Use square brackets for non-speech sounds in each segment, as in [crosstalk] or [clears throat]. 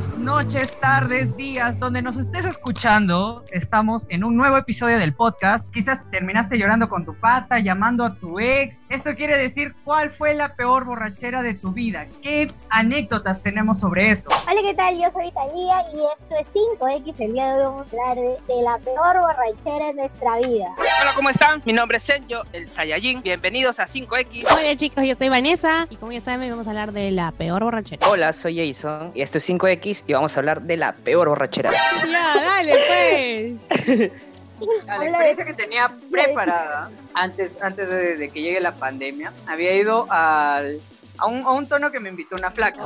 buenas noches, tardes, días, donde nos estés escuchando. Estamos en un nuevo episodio del podcast. Quizás terminaste llorando con tu pata, llamando a tu ex. Esto quiere decir cuál fue la peor borrachera de tu vida. ¿Qué anécdotas tenemos sobre eso? Hola, ¿qué tal? Yo soy Talía y esto es 5X. El día de hoy vamos a hablar de, de la peor borrachera de nuestra vida. Hola, ¿cómo están? Mi nombre es Senjo, el Saiyajin. Bienvenidos a 5X. Hola chicos, yo soy Vanessa y como ya saben vamos a hablar de la peor borrachera. Hola, soy Jason y esto es 5X y vamos a hablar de la peor borrachera. Ya, dale pues. [laughs] La experiencia que tenía preparada antes, antes de, de que llegue la pandemia, había ido al, a, un, a un tono que me invitó una flaca.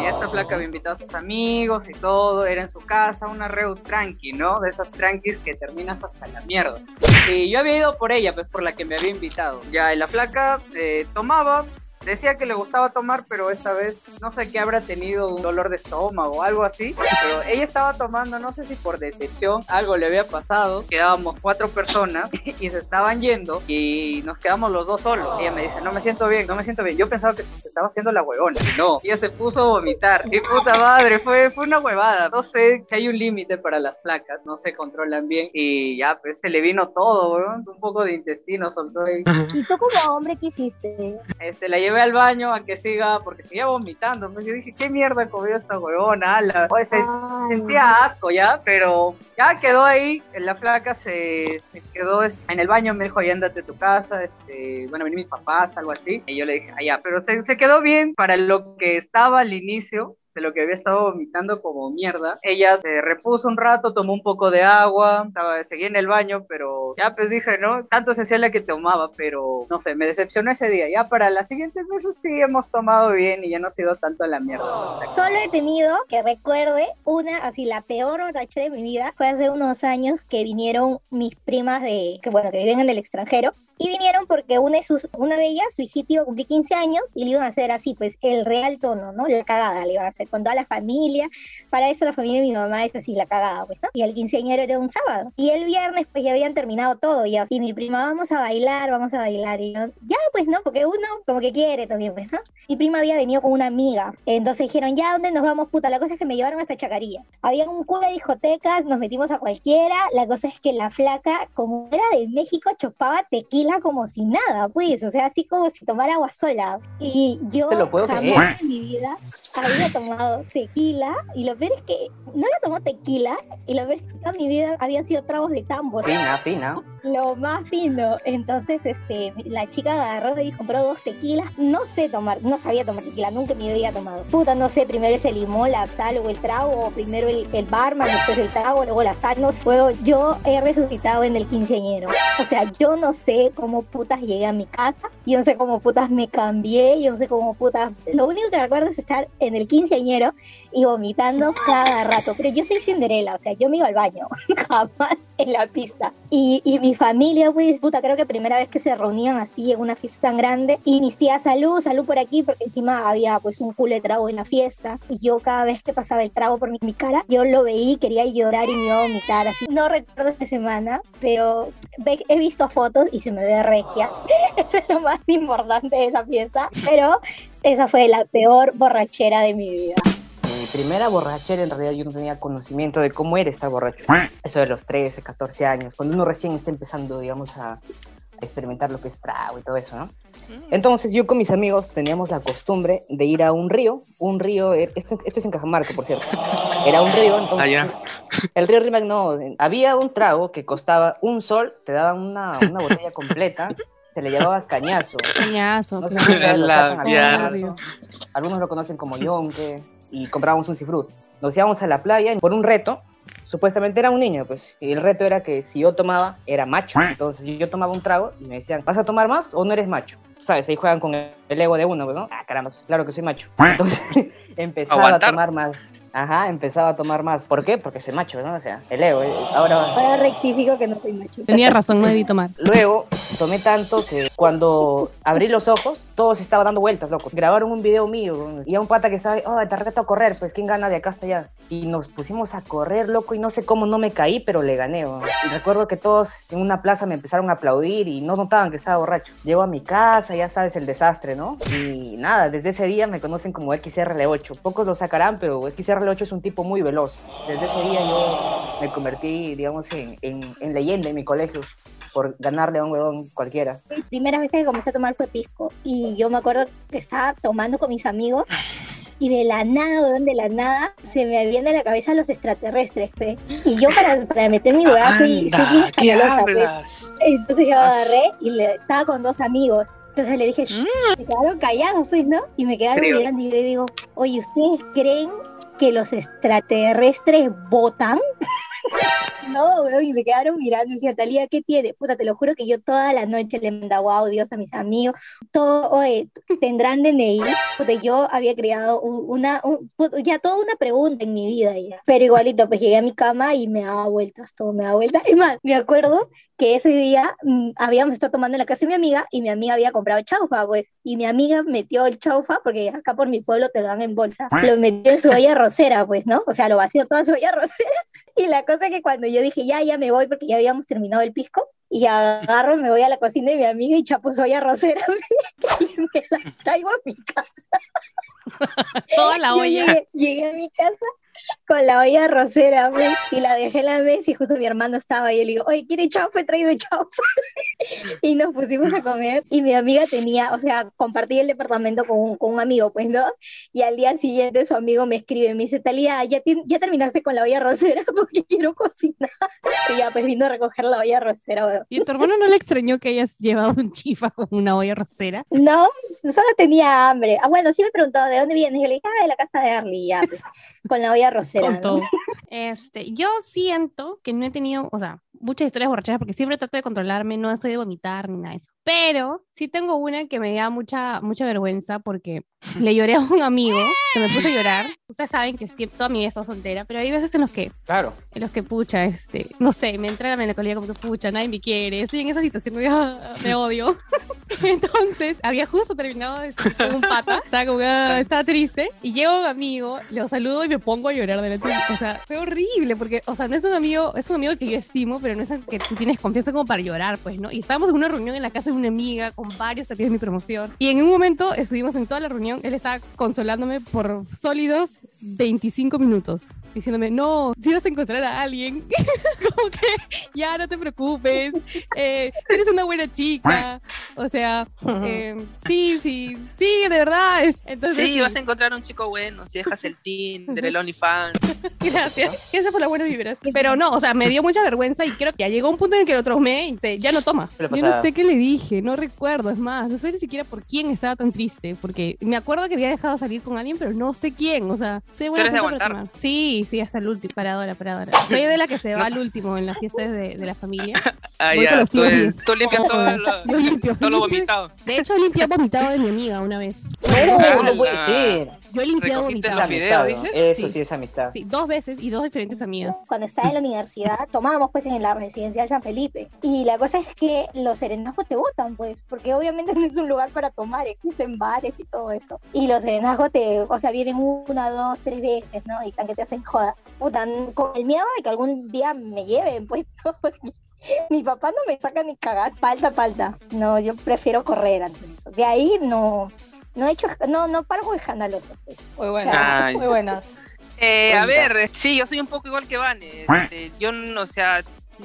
Y esta flaca me invitó a sus amigos y todo, era en su casa, una reu tranqui, ¿no? De esas tranquis que terminas hasta la mierda. Y yo había ido por ella, pues por la que me había invitado. Ya, y la flaca eh, tomaba, Decía que le gustaba tomar, pero esta vez no sé qué habrá tenido un dolor de estómago o algo así. Pero ella estaba tomando, no sé si por decepción algo le había pasado. Quedábamos cuatro personas [laughs] y se estaban yendo y nos quedamos los dos solos. ella me dice, no me siento bien, no me siento bien. Yo pensaba que se estaba haciendo la huevona. No, ella se puso a vomitar. Y puta madre, fue, fue una huevada. No sé si hay un límite para las placas, no se controlan bien. Y ya, pues se le vino todo, bro. Un poco de intestino soltó ahí. [laughs] ¿Y tú como hombre qué hiciste? Este, la llevé al baño a que siga, porque seguía vomitando. Pues yo dije, ¿qué mierda comió esta huevona? ala?". Oye, se, Ah. sentía asco ya, pero ya quedó ahí. La flaca se, se quedó en el baño, me dijo, ya andate a tu casa, este, a venir mis papás, algo así. Y yo le dije, allá, pero se, se quedó bien para lo que estaba al inicio de lo que había estado vomitando como mierda. Ella se repuso un rato, tomó un poco de agua, estaba, seguía en el baño, pero ya pues dije, ¿no? Tanto se hacía la que tomaba, pero no sé, me decepcionó ese día. Ya para las siguientes veces sí hemos tomado bien y ya no ha sido tanto a la mierda. Solo he tenido que recuerde una, así la peor borrachera de mi vida. Fue hace unos años que vinieron mis primas de, que bueno, que viven en el extranjero. Y vinieron porque una de, sus, una de ellas, su hijito iba a cumplir 15 años y le iban a hacer así, pues el real tono, ¿no? La cagada le iban a hacer con toda la familia. Para eso la familia de mi mamá es así, la cagada, pues, ¿no? Y el quinceañero era un sábado. Y el viernes, pues ya habían terminado todo. Ya. Y mi prima, vamos a bailar, vamos a bailar. Y yo, ya, pues, ¿no? Porque uno como que quiere también, pues, ¿no? Mi prima había venido con una amiga. Entonces dijeron, ya, ¿dónde nos vamos, puta? La cosa es que me llevaron hasta Chacaría. Había un culo de discotecas, nos metimos a cualquiera. La cosa es que la flaca, como era de México, chupaba tequila como si nada, pues. O sea, así como si tomara agua sola. Y yo lo puedo jamás creer. en mi vida había tomado tequila. Y lo peor es que no la tomó tequila. Y lo peor es que toda mi vida habían sido tragos de tambor Fina, fina. lo más fino. Entonces, este, la chica agarró y compró dos tequilas. No sé tomar, no sabía tomar tequila, nunca vida había tomado. Puta, no sé, primero es el limón, la sal, luego el trago, o primero el, el barman, después el trago, luego la sal. No puedo- yo he resucitado en el quinceañero. O sea, yo no sé cómo putas llegué a mi casa, yo no sé cómo putas me cambié, yo no sé cómo putas... Lo único que recuerdo es estar en el quinceañero y vomitando cada rato. Pero yo soy Cinderela, o sea, yo me iba al baño, [laughs] jamás en la pista. Y, y mi familia, pues, puta, creo que primera vez que se reunían así en una fiesta tan grande. Y mis tías, salud, salud por aquí, porque encima había pues un culo de trago en la fiesta. Y yo cada vez que pasaba el trago por mi, mi cara, yo lo veía quería llorar y me iba a vomitar. Así. No recuerdo esa semana, pero ve- he visto fotos y se me ve regia. [laughs] Eso es lo más importante de esa fiesta. Pero esa fue la peor borrachera de mi vida. Mi primera borrachera, en realidad yo no tenía conocimiento de cómo era estar borracho. Eso de los 13, 14 años, cuando uno recién está empezando, digamos, a, a experimentar lo que es trago y todo eso, ¿no? Entonces yo con mis amigos teníamos la costumbre de ir a un río, un río, eh, esto, esto es en Cajamarca, por cierto, era un río, entonces Ah, ya. el río Rimac no, había un trago que costaba un sol, te daban una, una botella completa, se le llamaba cañazo. Cañazo, No sé si lo [laughs] La- sacan, algunos, algunos lo conocen como yonque y comprábamos un cifrut. Nos íbamos a la playa por un reto. Supuestamente era un niño, pues, y el reto era que si yo tomaba, era macho. Entonces yo tomaba un trago y me decían, ¿vas a tomar más o no eres macho? Sabes, ahí juegan con el ego de uno, pues, ¿no? Ah, caramba, claro que soy macho. Entonces [laughs] empezaba a tomar más. Ajá, empezaba a tomar más. ¿Por qué? Porque soy macho, ¿no? O sea, el ego. eh, Ahora, Ahora rectifico que no soy macho. Tenía razón, no debí tomar. Luego tomé tanto que cuando abrí los ojos, todo se estaba dando vueltas, loco. Grabaron un video mío y a un pata que estaba, oh, te reto a correr, pues quién gana de acá hasta allá. Y nos pusimos a correr, loco, y no sé cómo no me caí, pero le gané. weón. Y recuerdo que todos en una plaza me empezaron a aplaudir y no notaban que estaba borracho. Llego a mi casa, ya sabes, el desastre, ¿no? Y nada, desde ese día me conocen como XRL8. Pocos lo sacarán, pero XRL8 8 es un tipo muy veloz. Desde ese día yo me convertí, digamos, en, en, en leyenda en mi colegio por ganarle a un huevón cualquiera. Mis primeras veces que comencé a tomar fue pisco. Y yo me acuerdo que estaba tomando con mis amigos y de la nada, weón, de la nada, se me viene a la cabeza los extraterrestres, fe. Y yo para, para meter mi hueá Anda, ¿qué pe. hablas? Entonces yo agarré y le, estaba con dos amigos. Entonces le dije, Mm. se quedaron callados, pues, ¿no? Y me quedaron Creo. mirando y le digo, oye, ¿ustedes creen que los extraterrestres votan? [laughs] No, weón, y me quedaron mirando y decía, Talía, ¿qué tiene? Puta, te lo juro que yo toda la noche le mandaba audios a mis amigos, todo, oye, ¿tendrán DNI? Puta, yo había creado una, un- ya toda una pregunta en mi vida ya. Pero igualito, pues llegué a mi cama y me daba vueltas, todo me daba vueltas. Es más, me acuerdo que ese día mm, habíamos estado tomando en la casa de mi amiga y mi amiga había comprado chaufa, pues, y mi amiga metió el chaufa, porque acá por mi pueblo te lo dan en bolsa, lo metió en su olla rosera, pues, ¿no? O sea, lo vació toda su olla rosera. [laughs] Y la cosa es que cuando yo dije, ya, ya me voy, porque ya habíamos terminado el pisco, y agarro, me voy a la cocina de mi amiga y chapo su olla rosera, y [laughs] me la traigo a mi casa. [laughs] Toda la Yo olla. Llegué, llegué a mi casa con la olla rosera, pues, y la dejé en la mesa y justo mi hermano estaba ahí y le digo, oye, ¿quiere chaufa? He traído chaufa. [laughs] y nos pusimos a comer y mi amiga tenía, o sea, compartí el departamento con un, con un amigo, pues, ¿no? Y al día siguiente su amigo me escribe, me dice, Talía, ¿ya, ya terminaste con la olla rosera [laughs] porque quiero cocinar. Y ya, pues vino a recoger la olla rosera, weón. ¿Y tu hermano no le extrañó que hayas llevado un chifa con una olla rosera? No, solo tenía hambre. Ah, bueno, sí me preguntó, ¿de dónde vienes? Y yo le dije, ah, de la casa de Arlie, ya, pues, con la olla rosera, Con ¿no? todo. [laughs] Este, yo siento que no he tenido, o sea, muchas historias borracheras porque siempre trato de controlarme, no soy de vomitar ni nada de eso. Pero sí tengo una que me da mucha, mucha vergüenza porque [laughs] le lloré a un amigo, se me puso a llorar. Ustedes saben que siempre, toda mi vida he estado soltera, pero hay veces en los que, Claro. en los que pucha, este, no sé, me entra la melancolía como que pucha, nadie me quiere, estoy en esa situación, [laughs] me odio. [laughs] Entonces, había justo terminado de con un pata, estaba como que, ah, estaba triste, y llega un amigo, lo saludo y me pongo a llorar delante de él. O sea, fue horrible, porque, o sea, no es un amigo, es un amigo que yo estimo, pero no es el que tú tienes confianza como para llorar, pues, ¿no? Y estábamos en una reunión en la casa de una amiga con varios amigos de mi promoción, y en un momento estuvimos en toda la reunión, él estaba consolándome por sólidos 25 minutos, diciéndome, no, si vas a encontrar a alguien, [laughs] como que ya no te preocupes, eh, eres una buena chica, o sea, eh, sí, sí, sí, de verdad. Es, entonces, Sí, vas a encontrar un chico bueno si dejas el Tinder, el OnlyFans. [laughs] Gracias. Gracias por las buenas vibras. Pero no, o sea, me dio mucha vergüenza y creo que ya llegó un punto en el que lo traumé y te- ya no toma. ¿Qué le Yo no sé qué le dije, no recuerdo, es más, no sé ni siquiera por quién estaba tan triste, porque me acuerdo que había dejado salir con alguien, pero no sé quién, o sea, soy buena de aguantar? Sí, sí, hasta el último, paradora, paradora. [laughs] Soy de la que se va al último en las fiestas de, de la familia. [laughs] Ah, Voy ya, tú, limpias todo [laughs] lo, Yo limpio. todo lo vomitado. De hecho, limpié vomitado de mi amiga una vez. No, no puede ser. Yo he limpiado ¿Recogiste vomitado. amistad, ¿no? Eso Sí. sí es amistad. Sí, dos veces y dos diferentes amigas. cuando estaba en la universidad, tomábamos pues en la residencial San Felipe. Y la cosa es que los serenazgos te botan, pues, porque obviamente [laughs] no es un lugar para tomar, existen bares y todo eso. Y los serenazgos te, o sea, vienen una, dos, tres veces, ¿no? Y tan que te hacen joda. Puta, con el miedo de que algún día me lleven, pues, [laughs] ¿no? Mi papá no me saca ni cagar. Falta, falta. No, yo prefiero correr antes de eso. De ahí no, no he hecho, no, no paro con. Muy buena, Ay. muy buena. Eh, a ver, sí, yo soy un poco igual que Van. este, yo, no, o sea,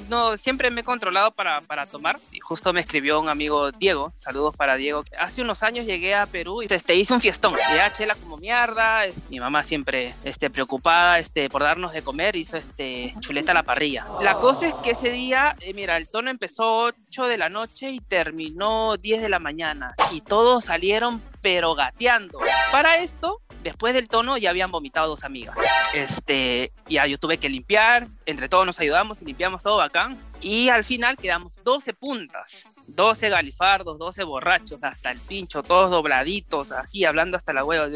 no, siempre me he controlado para, para tomar. Y justo me escribió un amigo, Diego, saludos para Diego. Hace unos años llegué a Perú y este, hice un fiestón. Ya chela como mierda. mi mamá siempre este, preocupada este, por darnos de comer, hizo este, chuleta a la parrilla. La cosa es que ese día, eh, mira, el tono empezó 8 de la noche y terminó 10 de la mañana. Y todos salieron pero gateando. Para esto, después del tono ya habían vomitado dos amigas. Este, ya yo tuve que limpiar, entre todos nos ayudamos y limpiamos todo bacán. Y al final quedamos 12 puntas, 12 galifardos, 12 borrachos, hasta el pincho, todos dobladitos, así hablando hasta la hueva.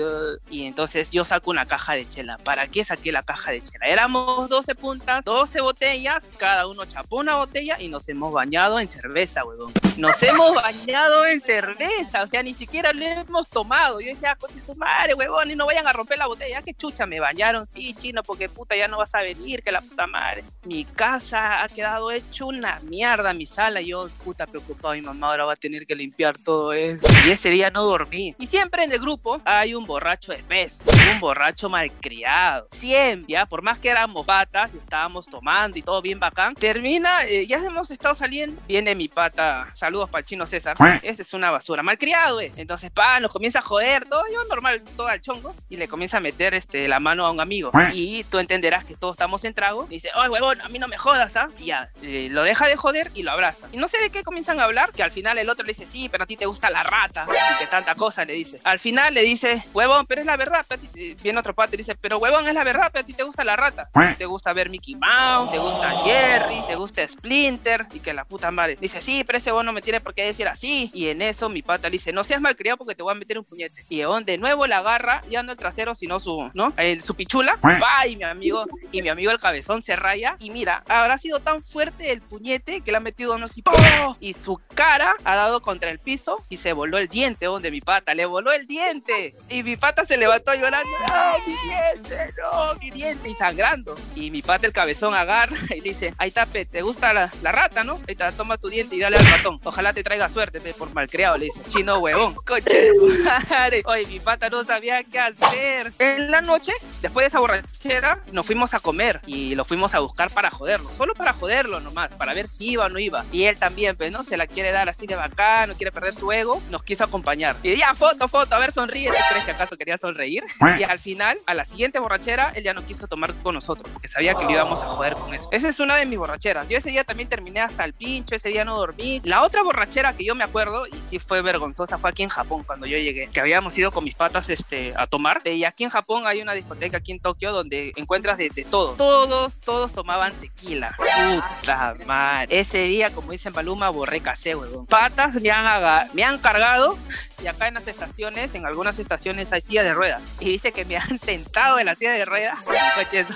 Y entonces yo saco una caja de chela. ¿Para qué saqué la caja de chela? Éramos 12 puntas, 12 botellas, cada uno chapó una botella y nos hemos bañado en cerveza, huevón. Nos hemos bañado en cerveza, o sea, ni siquiera le hemos tomado. Yo decía, coche su madre, huevón, y no vayan a romper la botella. Que chucha, me bañaron, sí, chino, porque puta, ya no vas a venir, que la puta madre. Mi casa ha quedado hecho una mierda, mi sala. Yo, puta, preocupado, mi mamá ahora va a tener que limpiar todo eso. Y ese día no dormí. Y siempre en el grupo hay un borracho de peso, un borracho malcriado. Siempre, ya, por más que éramos patas, estábamos tomando y todo bien bacán. Termina, eh, ya hemos estado saliendo. Viene mi pata, saludos para el chino César. Este es una basura, malcriado es. Entonces, pa, nos comienza a joder, todo yo normal, todo al chongo. Y le comienza a meter este, la mano a un amigo. Y tú entenderás que todos estamos en trago. Y dice, oye, huevón, a mí no me jodas, ¿ah? Y ya, eh, lo deja de joder y lo abraza. Y no sé de qué comienzan a hablar, que al final el otro le dice, sí, pero a ti te gusta la rata. Y que tanta cosa le dice. Al final le dice, huevón, pero es la verdad. pero a ti te-". Viene otro pata y dice, pero huevón, es la verdad, pero a ti te gusta la rata. Te gusta ver Mickey Mouse, te gusta Jerry, te gusta Splinter. Y que la puta madre. Dice, sí, pero ese vos no me tiene por qué decir así. Y en eso mi pata le dice, no seas malcriado porque te voy a meter un puñete. Y huevón, de nuevo la agarra, ya no el trasero, sino su, ¿no? Su pichula. Va, y mi amigo, y mi amigo el cabezón se raya. Y mira, habrá sido tan fuerte el puñete que le ha metido uno así. ¡pum! Y su cara ha dado contra el piso y se voló el diente, donde mi pata, le voló el diente. Y mi pata se levantó llorando. ¡No, mi diente! ¡No, mi diente! Y sangrando. Y mi pata, el cabezón, agarra y dice: Ahí está, pe, ¿te gusta la, la rata, no? Ahí está, toma tu diente y dale al ratón. Ojalá te traiga suerte, pe, por malcriado, le dice. Chino huevón. Coche [laughs] madre. Oye, mi pata no sabía qué hacer. En la noche, después de esa borrachera, nos fuimos a comer y lo fuimos a buscar para joderlo. Solo para joderlo nomás, para ver si iba o no iba. Y él también, pues, ¿no? Se la quiere dar así de bacán, no quiere perder su ego. Nos quiso acompañar. Y ya, foto, foto, a ver, sonríe. ¿Tú crees que acaso quería sonreír? Y al final, a la siguiente borrachera, él ya no quiso tomar con nosotros porque sabía que le íbamos a joder con eso. Esa es una de mis borracheras. Yo ese día también terminé hasta el pincho, ese día no dormí. La otra borrachera que yo me acuerdo, y sí fue vergonzosa, fue aquí en Japón cuando yo llegué, que habíamos ido con mis patas este, a tomar. Y aquí en Japón hay una discoteca aquí en Tokio donde encuentras de, de todo. Todos, todos tomaban tequila. Puta madre. Ese día, como dicen Baluma, borré casé, huevón. Patas me han, me han cargado y acá en las estaciones, en algunas estaciones hay silla de ruedas. Y dice que me han [laughs] sentado en la silla de ruedas, coche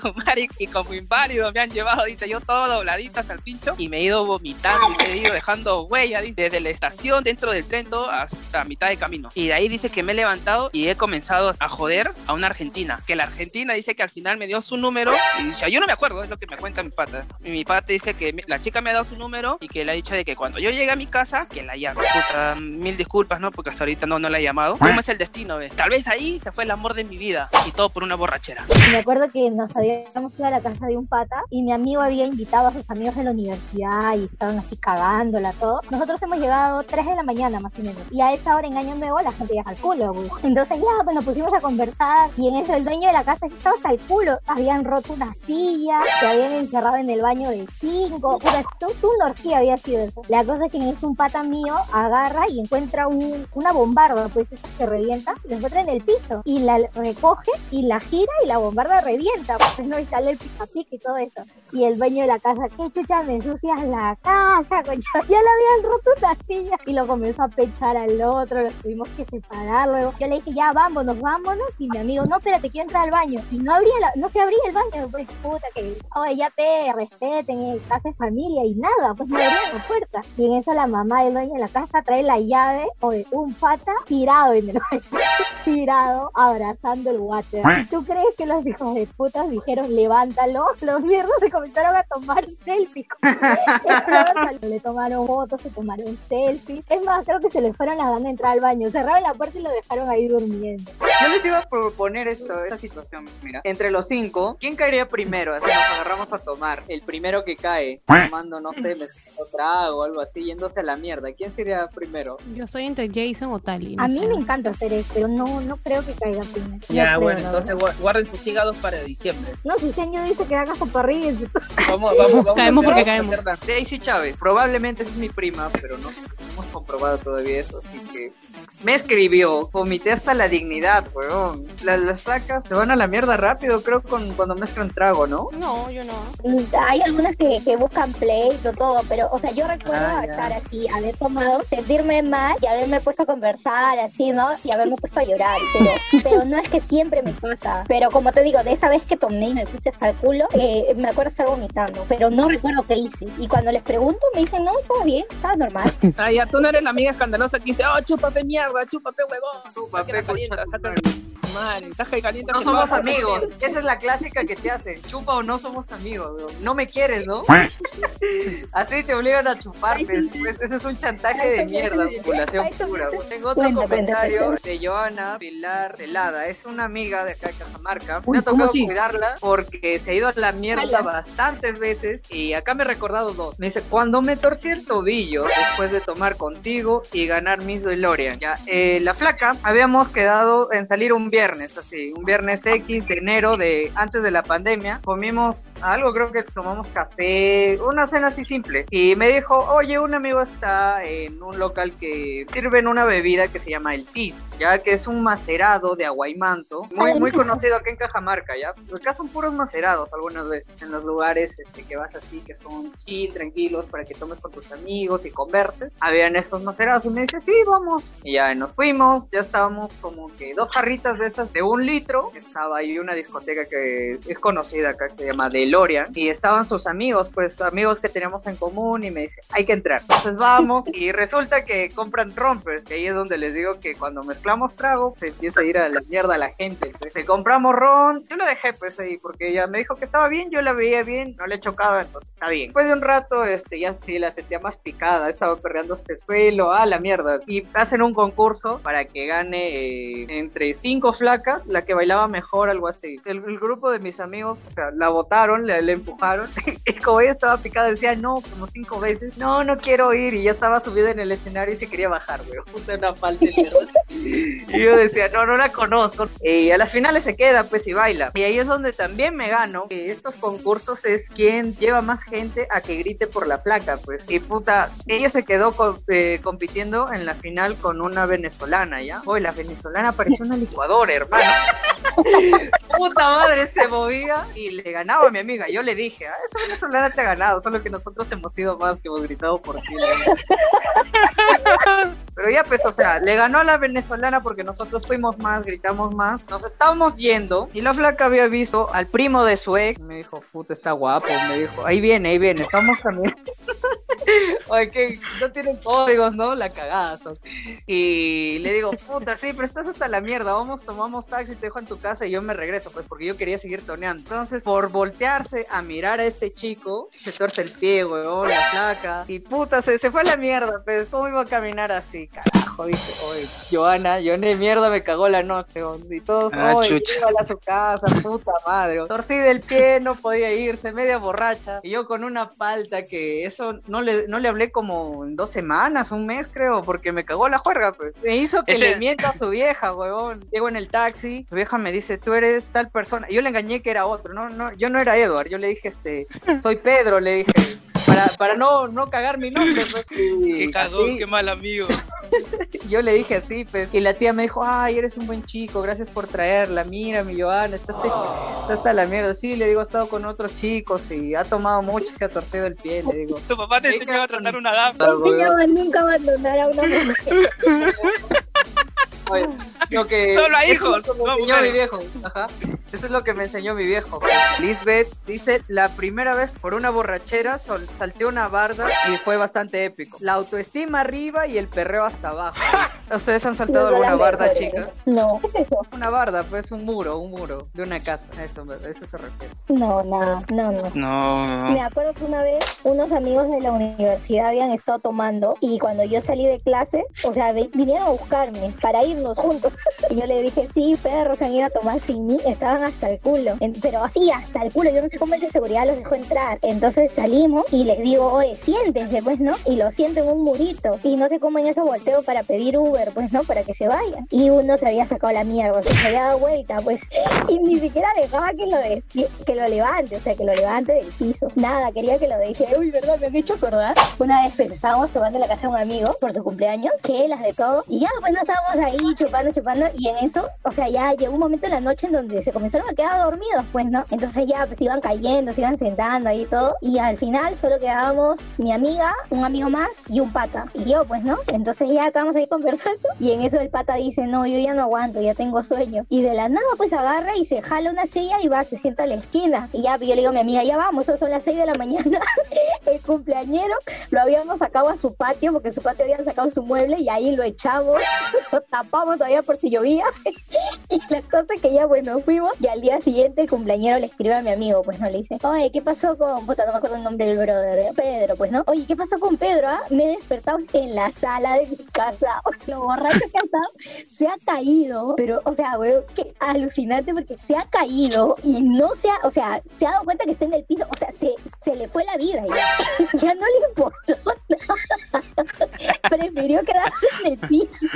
y como inválido me han llevado, dice yo todo dobladito hasta el pincho y me he ido vomitando y he ido dejando huella, dice, desde la estación, dentro del tren, todo hasta mitad de camino. Y de ahí dice que me he levantado y he comenzado a joder a una argentina. Que la argentina dice que al final me dio su número y dice, yo no me acuerdo, es lo que me cuenta mi pata. Y mi pata dice que la chica me ha dado su número y que le ha dicho de que cuando yo llegue a mi casa, que la llame. Puta, mil disculpas, ¿no? Porque hasta ahorita no, no la he llamado. ¿Cómo es el destino, ve? Tal vez ahí se fue el amor de mi vida y todo por una borrachera. Me acuerdo que nos habíamos ido a la casa de un pata y mi amigo había invitado a sus amigos de la universidad y estaban así cagándola todo. Nosotros hemos llegado 3 de la mañana más o menos y a esa hora en Año Nuevo la gente viaja al culo, güey. Entonces ya, pues nos pusimos a conversar y en eso el dueño de la casa estaba hasta el culo. Habían roto una silla, se habían encerrado en el baño de cinco. Puta, esto una orgía había sido eso. La cosa es que eso un pata mío agarra y encuentra un- una bombarda, pues que revienta, la encuentra en el piso y la recoge y la gira y la bombarda revienta, pues no y sale el pica pica y todo eso. Y el dueño de la casa, qué chucha, me ensucias la casa, concha. [laughs] Ya le habían roto una silla y lo comenzó a pechar al otro, los tuvimos que separar luego. Yo le dije, ya vámonos, vámonos. Y mi amigo, no, espérate, quiero entrar al baño. Y no abría la- no se abría el baño, pues puta que, oye, ya pe, respeten, eh, casa es familia y nada, pues no abría la puerta. Y en eso la mamá del dueño de la casa trae la llave, o de un pata tirado en el baño, [laughs] tirado, abrazando el water. ¿Y ¿Tú crees que los hijos de putas dijeron, levántalo? Los mierdos se comenzaron a tomar selfies. [laughs] le tomaron fotos, se tomaron selfies. Es más, creo que se les fueron las ganas de entrar al baño. Cerraron la puerta y lo dejaron ahí durmiendo. Yo les iba a proponer esto, esta situación, mira. Entre los cinco, ¿quién caería primero? Así nos agarramos a tomar. El primero que cae, tomando, no sé, mezclando trago o algo así, yéndose a la mierda. ¿Quién sería primero? Yo soy entre Jason o Tali. no A mí sé. me encanta hacer esto, pero no, no creo que caiga primero. Ya, creo, bueno, entonces guarden sus hígados para diciembre. No, si Señor dice que hagas con parrillas. Vamos, vamos, vamos. Caemos a hacer- porque caemos. Daisy Chávez. Probablemente es mi prima, pero no. Tenemos comprobado todavía eso, así que me escribió, vomité hasta la dignidad, weón. La- las flacas se van a la mierda rápido, creo, con, cuando mezclan trago, ¿no? No, yo no. Hay algunas que, que buscan pleito, todo, pero, o sea, yo recuerdo Ah, estar así, haber tomado, sentirme mal y haberme puesto a conversar, así, ¿no? Y haberme puesto a llorar, pero, [laughs] pero no es que siempre me pasa. Pero como te digo, de esa vez que tomé y me puse hasta el culo, eh, me acuerdo estar vomitando, pero no recuerdo qué hice. Y cuando les pregunto, me dicen, no, estaba bien, estaba normal. Ah, ya, tú no eres la amiga escandalosa que dice, oh, chúpate mierda, chúpate huevón. Chúpate, Taja madre. Y caliente. No somos amigos. Esa es la clásica que te hacen. Chupa o no somos amigos. weón. No me quieres, ¿no? Así te obligan a chupar. Ay, pues. Ese es un chantaje de mierda, sí. pura. Tengo otro comentario de Joana Pilar Celada. Es una amiga de acá de Cajamarca. Me ha ¿cómo tocado cuidarla porque se ha ido a la mierda bastantes veces. Y acá me he recordado dos. Me dice, cuando me torcí el tobillo después de tomar contigo y ganar Miss DeLorean. Ya, eh, la flaca habíamos quedado en salir un viernes, así, un viernes X de enero de antes de la pandemia. Comimos algo, creo que tomamos café, una cena así simple. Y me dijo, oye, un amigo está en un local que sirven una bebida que se llama el Tis, ya que es un macerado de aguaymanto, muy, muy conocido acá en Cajamarca, ya. Acá son puros macerados algunas veces, en los lugares este, que vas así, que son chill, tranquilos, para que tomes con tus amigos y converses. Habían estos macerados y me dice, sí, vamos. Y ya nos fuimos, ya estábamos como que dos jarritas de esas de un litro. Estaba ahí una discoteca que es, es conocida acá, que se llama DeLorean. Y estaban sus amigos, pues amigos que teníamos en común y me dice, hay que entrar. Entonces vamos y resulta que compran rompers. Y ahí es donde les digo que cuando mezclamos trago se empieza a ir a la mierda la gente. Entonces compramos ron. Yo lo dejé pues ahí porque ella me dijo que estaba bien, yo la veía bien, no le chocaba, entonces está bien. Después de un rato, este, ya sí la sentía más picada, estaba perreando hasta el suelo, a la mierda. Y hacen un concurso para que gane eh, entre cinco flacas la que bailaba mejor, algo así. El, grupo de mis amigos, o sea, la votaron, le, le empujaron. [laughs] como ella estaba picada, decía no, como cinco veces, no, no quiero ir. Y ya estaba subida en el escenario y se quería bajar, güey. Puta [laughs] una falta de. Y yo decía, no, no la conozco. Y a las finales se queda, pues, y baila. Y ahí es donde también me gano. Que estos concursos es quien lleva más gente a que grite por la flaca, pues. Y puta, ella se quedó eh, compitiendo en la final con una venezolana, ¿ya? Hoy la venezolana parecía una licuadora, hermano. [laughs] Puta madre, se movía y le ganaba a mi amiga. Yo le dije, ah, esa venezolana te ha ganado, solo que nosotros hemos sido más que hemos gritado por ti. Pero ya pues, o sea, le ganó a la venezolana porque nosotros fuimos más, gritamos más. Nos estábamos yendo y la flaca había visto al primo de su ex. Me dijo, puta, está guapo. Me dijo, ahí viene, ahí viene, estamos también. [laughs] Oye, que no tienen códigos, ¿no? La cagazo. Y le digo, puta, sí, pero estás hasta la mierda. Vamos, tomamos taxi, te dejo en tu casa y yo me regreso, pues porque yo quería seguir toneando. Entonces, por voltearse a mirar a este chico, se torce el pie, weón, la flaca. Y puta, se, se fue a la mierda, pues, ¿cómo iba a caminar así? Carajo, dije, oye, Joana, Joana de mierda me cagó la noche, weón. Y todos, Ah, oye, a su casa, puta madre. Torcí del pie, no podía irse, media borracha. Y yo con una palta que eso no le, no le hablé como en dos semanas, un mes creo, porque me cagó la juerga, pues. Me hizo que Ese- le mienta a su vieja, huevón. Llego en el taxi, su vieja me dice, tú eres tal persona. Yo le engañé que era otro, no, no, yo no era Edward, yo le dije, este, soy Pedro, le dije. Para, para no, no cagar mi nombre, pues, Qué cagón, así- qué mal amigo. [laughs] yo le dije así, pues, y la tía me dijo, ay, eres un buen chico, gracias por traerla, mira, mi Joana, está, hasta- está hasta la mierda, sí, le digo, ha estado con otros chicos y ha tomado mucho, se ha torcido el pie, le digo. Tu papá te Sí, enseñaba a tratar una dama. Nunca abandonar a una mujer. [laughs] Oye, lo que [laughs] Solo a eso hijos, es lo que no me enseñó mujeres. mi viejo. Ajá. Eso es lo que me enseñó mi viejo. Lisbeth dice, la primera vez por una borrachera sol- salté una barda y fue bastante épico. La autoestima arriba y el perreo hasta abajo. [laughs] ¿Ustedes han saltado alguna barda, chicas? No, ¿qué es eso? Una barda, pues un muro, un muro de una casa. Eso, eso se refiere. No, nada, no, no. No. Me acuerdo que una vez unos amigos de la universidad habían estado tomando y cuando yo salí de clase, o sea, vi- vinieron a buscarme para juntos. Y yo le dije, sí, perros, se han ido a tomar sin mí. Estaban hasta el culo. Pero así, hasta el culo. Yo no sé cómo el de seguridad los dejó entrar. Entonces salimos y les digo, oye, siéntense, pues, ¿no? Y lo siento en un murito. Y no sé cómo en eso volteo para pedir Uber, pues, ¿no? Para que se vayan. Y uno se había sacado la mierda, se había dado vuelta, pues. Y ni siquiera dejaba que lo, de- que lo levante, o sea, que lo levante del piso. Nada, quería que lo deje. Uy, ¿verdad? Me han hecho acordar. Una vez pues, estábamos tomando la casa de un amigo por su cumpleaños, chelas de todo. Y ya, pues, no estábamos ahí chupando, chupando. Y en eso, o sea, ya llegó un momento en la noche en donde se comenzaron a quedar dormidos, pues, ¿no? Entonces ya, pues, iban cayendo, se iban sentando ahí todo. Y al final solo quedábamos mi amiga, un amigo más y un pata. Y yo, pues, ¿no? Entonces ya estábamos ahí conversando. Y en eso el pata dice, no, yo ya no aguanto, ya tengo sueño. Y de la nada, pues, agarra y se jala una silla y va, se sienta a la esquina. Y ya, pues, yo le digo a mi amiga, ya vamos, son las 6 de la mañana. [laughs] el cumpleañero lo habíamos sacado a su patio, porque su patio habían sacado su mueble y ahí lo echamos, [laughs] lo tapamos todavía por si llovía. y [laughs] la cosa que ya, bueno, fuimos y al día siguiente el cumpleañero le escribe a mi amigo, pues no le dice, oye, ¿qué pasó con, puta, no me acuerdo el nombre del brother, Pedro, pues no, oye, ¿qué pasó con Pedro? ah? Me he despertado en la sala de mi casa, [laughs] lo borracho que ha estado, se ha caído, pero, o sea, weón, qué alucinante porque se ha caído y no se ha, o sea, se ha dado cuenta que está en el piso, o sea, se, se le fue la vida ya, [laughs] ya no le importó nada, prefirió quedarse en el piso,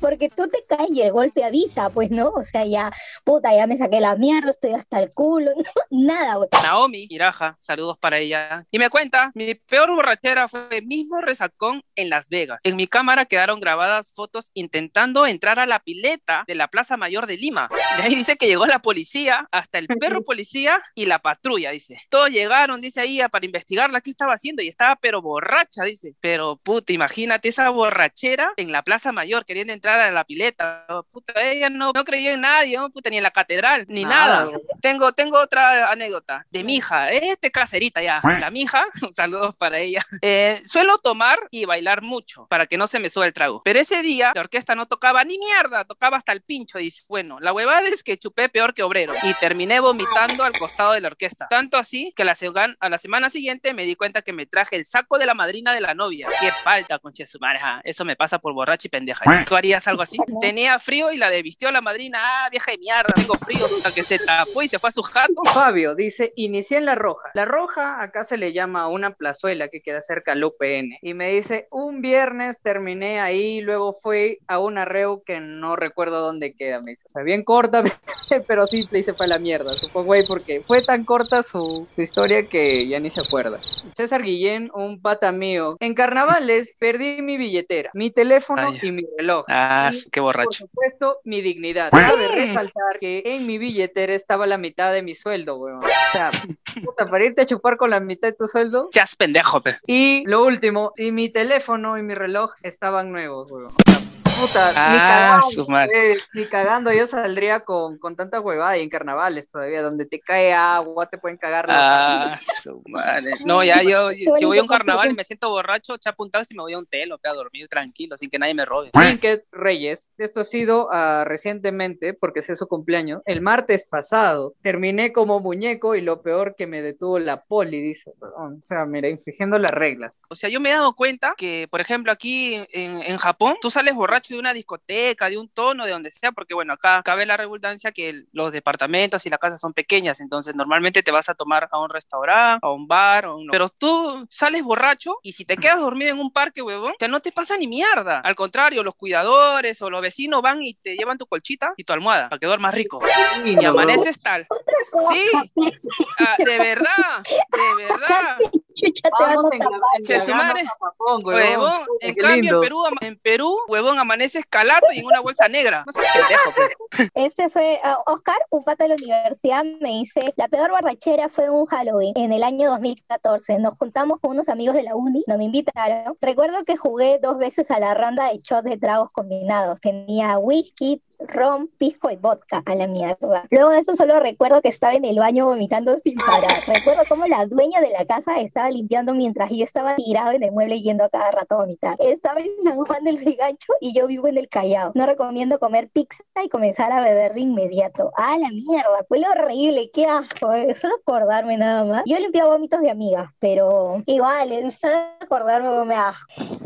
porque tú te caes y el golpe avisa, pues, ¿no? O sea, ya, puta, ya me saqué la mierda, estoy hasta el culo, [laughs] no, nada, güey. Naomi Iraja, saludos para ella. Y me cuenta, mi peor borrachera fue el mismo resacón en Las Vegas. En mi cámara quedaron grabadas fotos intentando entrar a la pileta de la Plaza Mayor de Lima. De ahí dice que llegó la policía, hasta el perro [laughs] policía y la patrulla, dice. Todos llegaron, dice ahí, para investigarla qué estaba haciendo y estaba pero borracha, dice. Pero puta, imagínate esa borrachera en la Plaza Mayor queriendo entrar a la pileta. Puta, ella no, no creyó en nadie, puta, ni en la catedral, ni nada. Tengo, tengo otra anécdota de mi hija, este caserita ya. La mija, [laughs] saludos para ella. Eh, suelo tomar y bailar mucho para que no se me suba el trago. Pero ese día la orquesta no tocaba ni mierda, tocaba hasta el pincho. Dice, bueno, la huevada es que chupé peor que obrero y terminé vomitando al costado de la orquesta. Tanto así que la segan- a la semana siguiente me di cuenta que me traje el saco de la madrina de la novia. Qué falta, conche su. Eso me pasa por borracha y pendeja. ¿Tú harías algo así? [laughs] Tenía frío y la desvistió la madrina. Ah, vieja de mierda, tengo frío. Hasta que se tapó y se fue a su. Fabio dice, inicié en La Roja. La Roja acá se le llama una plazuela que queda cerca al UPN. Y me dice, un viernes terminé ahí, luego fui a un arreo que no recuerdo dónde queda. Me dice, o sea, bien corta, [laughs] [laughs] pero simple y se fue a la mierda. Supongo ahí porque fue tan corta su, su historia que ya ni se acuerda. César Guillén, un pata mío. En carnavales perdí mi billetera, mi teléfono Ay. y mi reloj. Ah, Y qué por borracho. supuesto, mi dignidad. Cabe resaltar que en mi billetera estaba la mitad de mi sueldo, weón. O sea, [laughs] puta, para irte a chupar con la mitad de tu sueldo. Seas pendejo, pe. Y lo último, y mi teléfono y mi reloj estaban nuevos, weón. O sea, puta, ni Ah, cagando, su madre. eh, ni cagando yo saldría con, con tanta huevada y en carnavales todavía, donde te cae agua, te pueden cagar los Ah, su madre. No, ya yo, yo- si voy a un carnaval y me siento borracho, chapo un taxi y me voy a un telo, a dormir tranquilo, sin que nadie me robe. Trinket Reyes, esto ha sido ah, recientemente, porque es su cumpleaños, el martes pasado, terminé como muñeco y lo peor que me detuvo la poli, dice, perdón, o sea, mira, infringiendo las reglas. O sea, yo me he dado cuenta que, por ejemplo, aquí en, en Japón, tú sales borracho de una discoteca, de un tono, de donde sea, porque bueno, acá cabe la redundancia que el- los departamentos y la casa son pequeñas, entonces normalmente te vas a tomar a un restaurante, a un bar, a un... pero tú sales borracho y si te [clears throat] quedas dormido en un parque, huevón, o sea, no te pasa ni mierda. Al contrario, los cuidadores o los vecinos van y te llevan tu colchita y tu almohada para que duermas rico. Y amaneces tal. Sí, ah, de verdad, de verdad. Chucha, te vas Vamos en, en. Papapón, huevón. En cambio en Perú, en Perú, huevón, amaneces calato y en una bolsa negra. No seas pendejo, pe. Este fue ah, Oscar, un pata de la universidad, me dice, la peor borrachera fue un Halloween en el año 2014. Nos juntamos con unos amigos de la uni, no me invitaron. Recuerdo que jugué dos veces a la ronda de shots de tragos combinados. Tenía whisky, ron, pisco y vodka a la mierda. Luego de eso solo recuerdo que estaba en el baño vomitando sin parar. Recuerdo cómo la dueña de la casa estaba limpiando mientras yo estaba tirado en el mueble yendo a cada rato a vomitar. Estaba en San Juan del Brigancho y yo vivo en el Callao. No recomiendo comer pizza y comenzar a beber de inmediato. ¡Ah, la mierda! Fue horrible, qué asco. eh. Solo acordarme nada más. Yo limpiaba vómitos de amigas, pero igual, solo acordarme me da.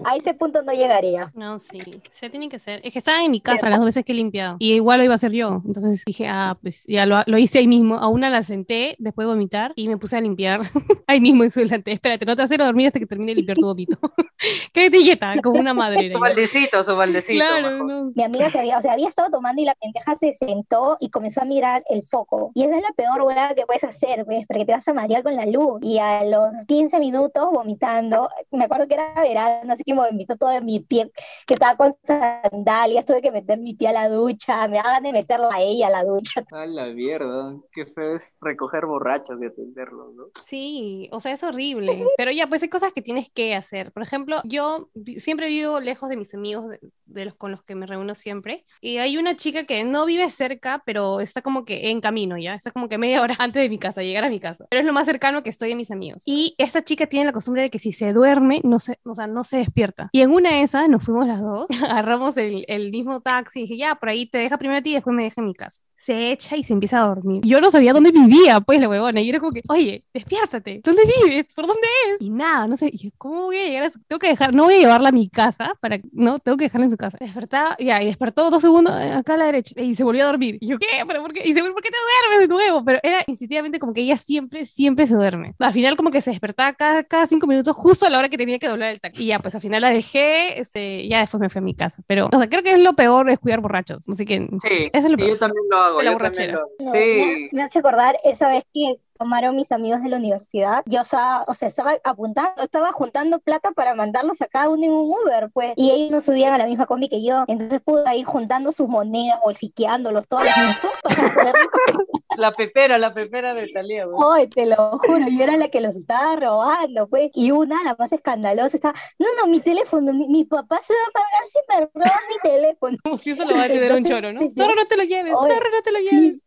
A ese punto no llegaría. No, sí, se tiene que ser. Es que estaba en mi casa las dos veces que he limpiado. Y igual lo iba a hacer yo. Entonces dije, ah, pues ya lo, lo hice ahí mismo. A una la senté después de vomitar y me puse a limpiar [laughs] ahí mismo en su delante. Espérate, no te hacer dormir hasta que termine de limpiar tu vómito. [laughs] ¿Qué etiqueta? Como una madre. Su baldecito, su baldecito. Claro, no. Mi amiga se había, o sea, había estado tomando y la pendeja se sentó y comenzó a mirar el foco. Y esa es la peor hueá que puedes hacer, pues, porque te vas a marear con la luz. Y a los 15 minutos vomitando, me acuerdo que era verano, así que me vomitó todo en mi pie, que estaba con sandalias, tuve que meter mi pie a la ducha, me hagan de meterla a ella a la ducha. [laughs] A la mierda, qué feo es recoger borrachos y atenderlos, ¿no? Sí, o sea, es horrible. [laughs] Pero ya, pues hay cosas que tienes que hacer. Por ejemplo, yo siempre vivo lejos de mis amigos, de, de los con los que me reúno siempre. Y hay una chica que no vive cerca, pero está como que en camino, ¿ya? Está como que media hora [laughs] antes de mi casa, llegar a mi casa. Pero es lo más cercano que estoy de mis amigos. Y esta chica tiene la costumbre de que si se duerme, no se, o sea, no se despierta. Y en una de esas nos fuimos las dos, [laughs] agarramos el, el mismo taxi y dije, ya, por ahí te deja primero a ti y después me deja en mi casa. Se echa y se empieza a dormir. Yo no sabía dónde vivía, pues, la huevona. Y era como que, oye, despiértate, ¿dónde vives? ¿Por dónde es? Y nada, no sé, ¿cómo voy a llegar a su... Tengo que dejar, no voy a llevarla a mi casa, para, no, tengo que dejarla en su casa. Despertaba, ya, y despertó dos segundos eh, acá a la derecha, y se volvió a dormir. Y yo, ¿qué? ¿Pero por qué? Y se ¿por qué te duermes de nuevo? Pero era instintivamente como que ella siempre, siempre se duerme. Al final como que se despertaba cada, cada cinco minutos justo a la hora que tenía que doblar el taxi. Y ya, pues al final la dejé, este, ya después me fui a mi casa. Pero, o sea, creo que es lo peor es cuidar borrachos. Así que, Sí, Eso es lo peor. yo también lo hago, la yo también borrachera. lo hago. Sí, Me, me hace acordar esa vez que tomaron mis amigos de la universidad. Yo, sea, o sea, estaba apuntando, estaba juntando plata para mandarlos a cada uno en un Uber, pues. Y ellos no subían a la misma combi que yo. Entonces pude ahí juntando sus monedas, bolsiqueándolos todos los para [laughs] la pepera, la pepera de Talía, güey. Ay, te lo juro, yo era la que los estaba robando, pues. Y una, la más escandalosa, estaba, no, no, mi teléfono, mi, mi papá se va a pagar si me roban mi teléfono. como si eso lo va a tener un choro, ¿no? Zorro, no te lo lleves, zorro, no te lo sí.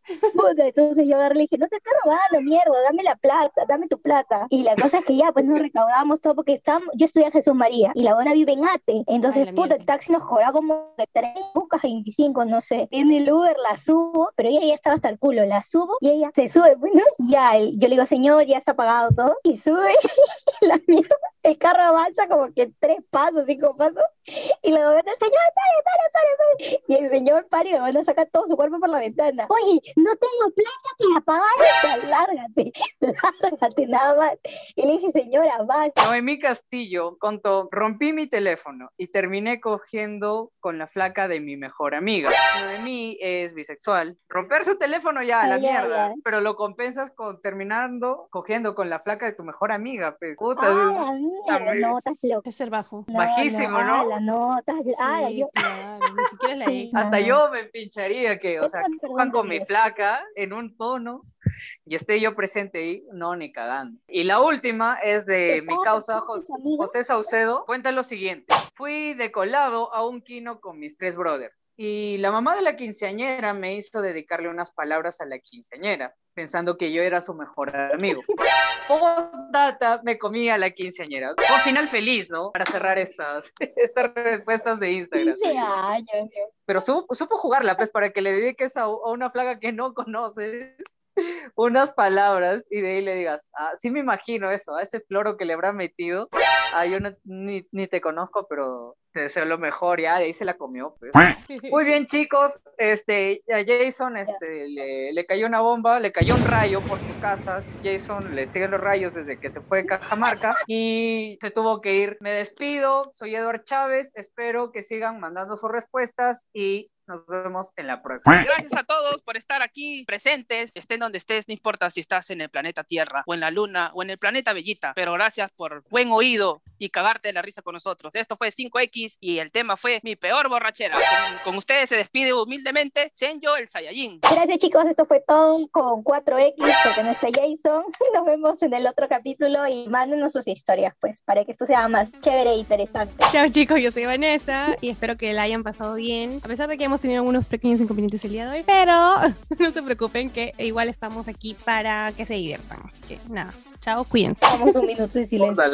Puta, entonces yo agarré y le dije, no te estoy robando, mierda, dame la plata, dame tu plata. Y la cosa es que ya, pues nos recaudamos todo porque estábamos, yo estudié en Jesús María y la buena vive en Ate. Entonces, Ay, puta, el taxi nos cobraba como de 3 lucas 25, no sé. Viene el Uber, la subo, pero ella ya estaba hasta el culo, la subo y ella se sube, bueno, ya, yo le digo, señor, ya está pagado todo, y sube, y [laughs] la mierda, el carro avanza como que tres pasos, cinco pasos, y la buena, señor, pare, pare, pare. Y el señor pare y la buena saca todo su cuerpo por la ventana. Oye, no tengo plata para pagar, lárgate, [laughs] lárgate nada más. Y le dije, señora, vas. Noemí Castillo contó, rompí mi teléfono y terminé cogiendo con la flaca de mi mejor amiga. Noemí es bisexual. Romper su teléfono ya, a la mierda. ya. Pero lo compensas con terminando cogiendo con la flaca de tu mejor amiga, pues. Puta, Ah, mierda, no, estás loco. Es ser bajo. No, Bajísimo, ¿no? no, estás, ala, Sí, yo, claro, ni siquiera [laughs] la Sí. Hasta yo me pincharía que, o sea, es que perdón cojan con mi flaca en un tono y esté yo presente ahí, no, ni cagando. Y la última es de mi causa pensando en Jos- tus amigos. José Saucedo. Cuenta lo siguiente: fui de colado a un kino con mis tres brothers. Y la mamá de la quinceañera me hizo dedicarle unas palabras a la quinceañera, pensando que yo era su mejor amigo. Postdata, me comí a la quinceañera. Un final feliz, ¿no? Para cerrar estas, [laughs] estas respuestas de Instagram 15 años. Dios. pero supo, supo jugarla, pues, para que le dediques a, a una flaga que no conoces [laughs] unas palabras y de ahí le digas, ah, sí me imagino eso, a ese floro que le habrá metido, ah, yo no- ni, ni te conozco, pero te deseo lo mejor, ya, y ahí se la comió, pues. [laughs] Muy bien, chicos, este, a Jason este, le, le cayó una bomba, le cayó un rayo por su casa, Jason le siguen los rayos desde que se fue de Cajamarca y se tuvo que ir. Me despido, soy Eduard Chávez, espero que sigan mandando sus respuestas y nos vemos en la próxima. Gracias a todos por estar aquí presentes, estén donde estés, no importa si estás en el planeta Tierra o en la Luna o en el planeta Bellita, pero gracias por buen oído y cagarte de la risa con nosotros. Esto fue 5X y el tema fue mi peor borrachera. Con, con ustedes se despide humildemente Senyo el Saiyajin. Gracias chicos, esto fue todo con 4X porque no está Jason. [laughs] Nos vemos en el otro capítulo y mándenos sus historias, pues, para que esto sea más chévere e interesante. Chao chicos, yo soy Vanessa y espero que la hayan pasado bien. A pesar de que hemos tenido algunos pequeños inconvenientes el día de hoy, pero [laughs] no se preocupen que igual estamos aquí para que se diviertan. Así que nada, chao, cuídense. Vamos un minuto de silencio.